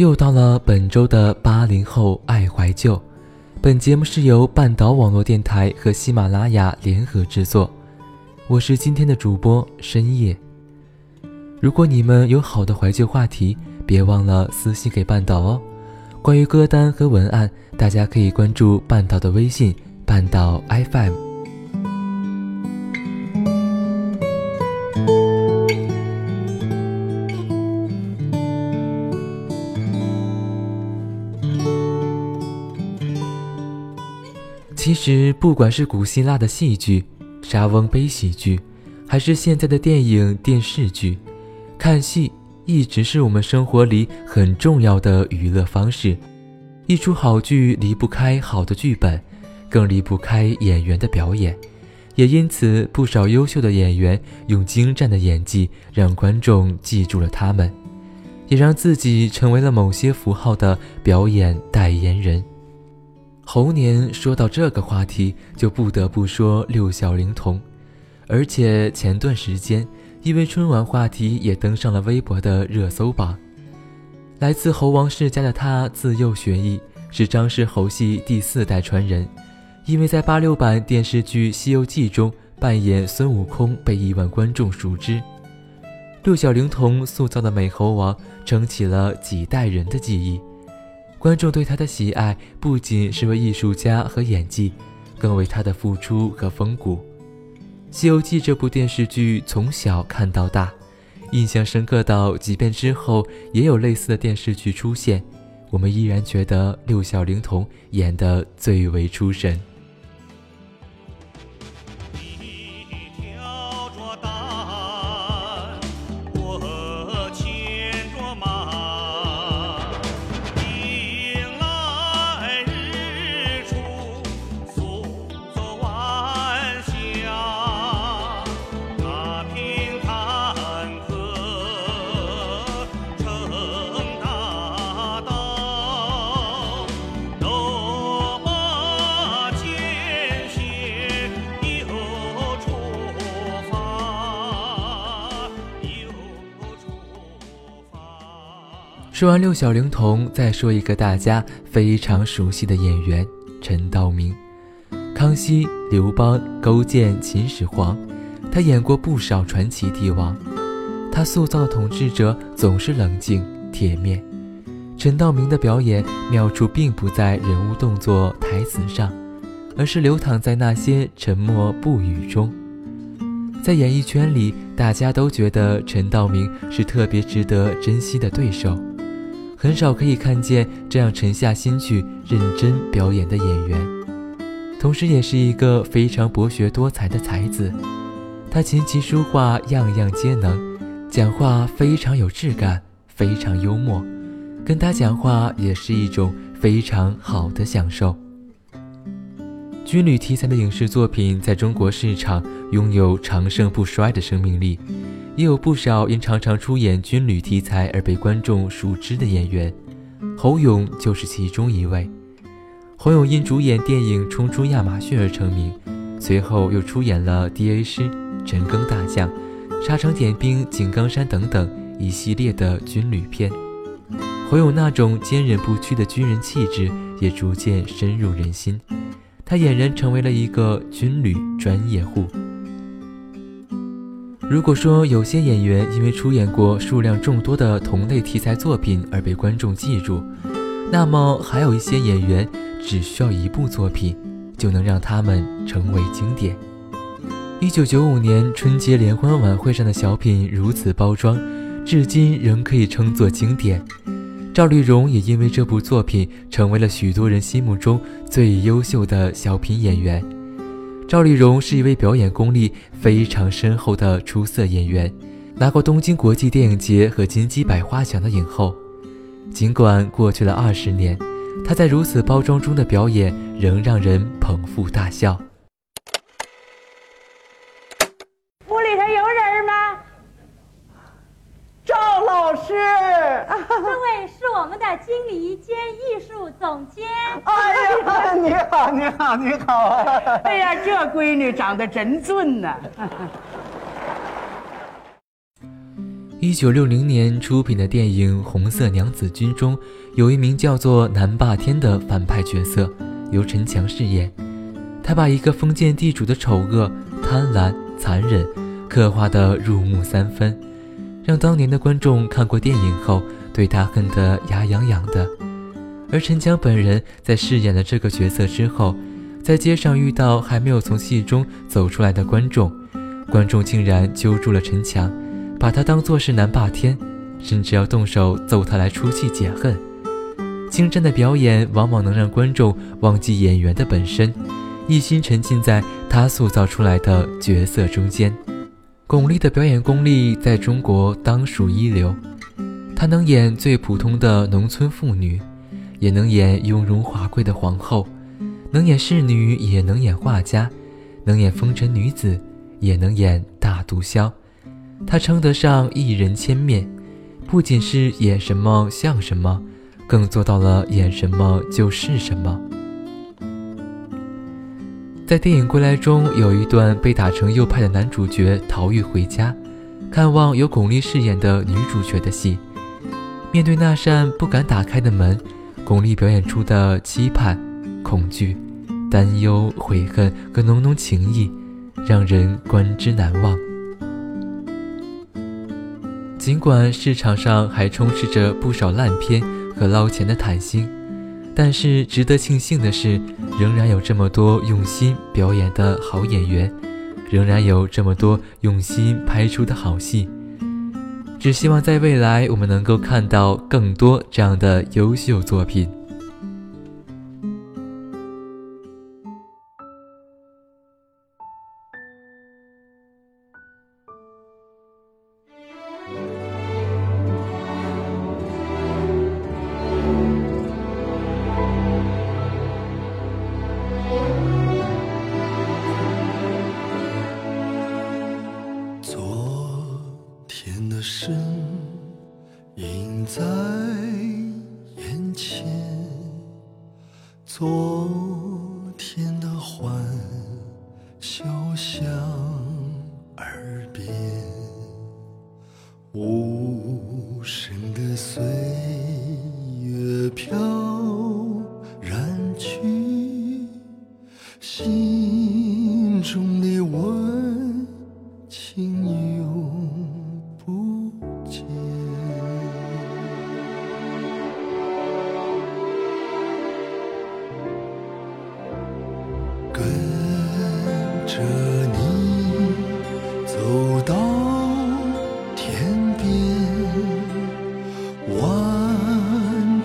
又到了本周的八零后爱怀旧，本节目是由半岛网络电台和喜马拉雅联合制作。我是今天的主播深夜。如果你们有好的怀旧话题，别忘了私信给半岛哦。关于歌单和文案，大家可以关注半岛的微信“半岛 FM”。其实，不管是古希腊的戏剧，莎翁悲喜剧，还是现在的电影电视剧，看戏一直是我们生活里很重要的娱乐方式。一出好剧离不开好的剧本，更离不开演员的表演。也因此，不少优秀的演员用精湛的演技让观众记住了他们，也让自己成为了某些符号的表演代言人。猴年说到这个话题，就不得不说六小龄童，而且前段时间因为春晚话题也登上了微博的热搜榜。来自猴王世家的他，自幼学艺，是张氏猴系第四代传人。因为在八六版电视剧《西游记》中扮演孙悟空，被亿万观众熟知。六小龄童塑造的美猴王，撑起了几代人的记忆。观众对他的喜爱不仅是为艺术家和演技，更为他的付出和风骨。《西游记》这部电视剧从小看到大，印象深刻到即便之后也有类似的电视剧出现，我们依然觉得六小龄童演得最为出神。说完六小龄童，再说一个大家非常熟悉的演员陈道明。康熙、刘邦、勾践、秦始皇，他演过不少传奇帝王。他塑造的统治者总是冷静铁面。陈道明的表演妙处并不在人物动作、台词上，而是流淌在那些沉默不语中。在演艺圈里，大家都觉得陈道明是特别值得珍惜的对手。很少可以看见这样沉下心去认真表演的演员，同时也是一个非常博学多才的才子。他琴棋书画样样皆能，讲话非常有质感，非常幽默。跟他讲话也是一种非常好的享受。军旅题材的影视作品在中国市场拥有长盛不衰的生命力。也有不少因常常出演军旅题材而被观众熟知的演员，侯勇就是其中一位。侯勇因主演电影《冲出亚马逊》而成名，随后又出演了《D.A. 师》《陈赓大将》《沙场点兵》《井冈山》等等一系列的军旅片。侯勇那种坚韧不屈的军人气质也逐渐深入人心，他俨然成为了一个军旅专业户。如果说有些演员因为出演过数量众多的同类题材作品而被观众记住，那么还有一些演员只需要一部作品就能让他们成为经典。一九九五年春节联欢晚会上的小品如此包装，至今仍可以称作经典。赵丽蓉也因为这部作品成为了许多人心目中最优秀的小品演员。赵丽蓉是一位表演功力非常深厚的出色演员，拿过东京国际电影节和金鸡百花奖的影后。尽管过去了二十年，她在如此包装中的表演仍让人捧腹大笑。这位是我们的经理兼艺术总监。哎呀，你好，你好，你好！哎呀，这闺女长得真俊呐！一九六零年出品的电影《红色娘子军》中，有一名叫做南霸天的反派角色，由陈强饰演。他把一个封建地主的丑恶、贪婪、残忍刻画得入木三分。让当年的观众看过电影后，对他恨得牙痒痒的。而陈强本人在饰演了这个角色之后，在街上遇到还没有从戏中走出来的观众，观众竟然揪住了陈强，把他当作是南霸天，甚至要动手揍他来出气解恨。精湛的表演往往能让观众忘记演员的本身，一心沉浸在他塑造出来的角色中间。巩俐的表演功力在中国当属一流，她能演最普通的农村妇女，也能演雍容华贵的皇后，能演侍女，也能演画家，能演风尘女子，也能演大毒枭。她称得上一人千面，不仅是演什么像什么，更做到了演什么就是什么。在电影《归来》中，有一段被打成右派的男主角逃狱回家，看望由巩俐饰演的女主角的戏。面对那扇不敢打开的门，巩俐表演出的期盼、恐惧、担忧、悔恨和浓浓情意，让人观之难忘。尽管市场上还充斥着不少烂片和捞钱的谈心。但是值得庆幸的是，仍然有这么多用心表演的好演员，仍然有这么多用心拍出的好戏。只希望在未来，我们能够看到更多这样的优秀作品。身映在眼前。昨天的欢笑响耳边。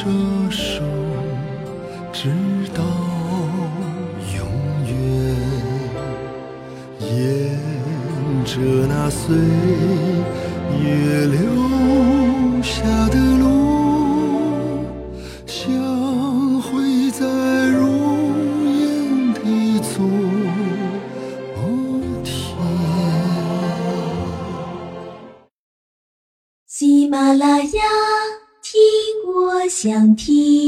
这首，直到永远。沿着那岁月想听。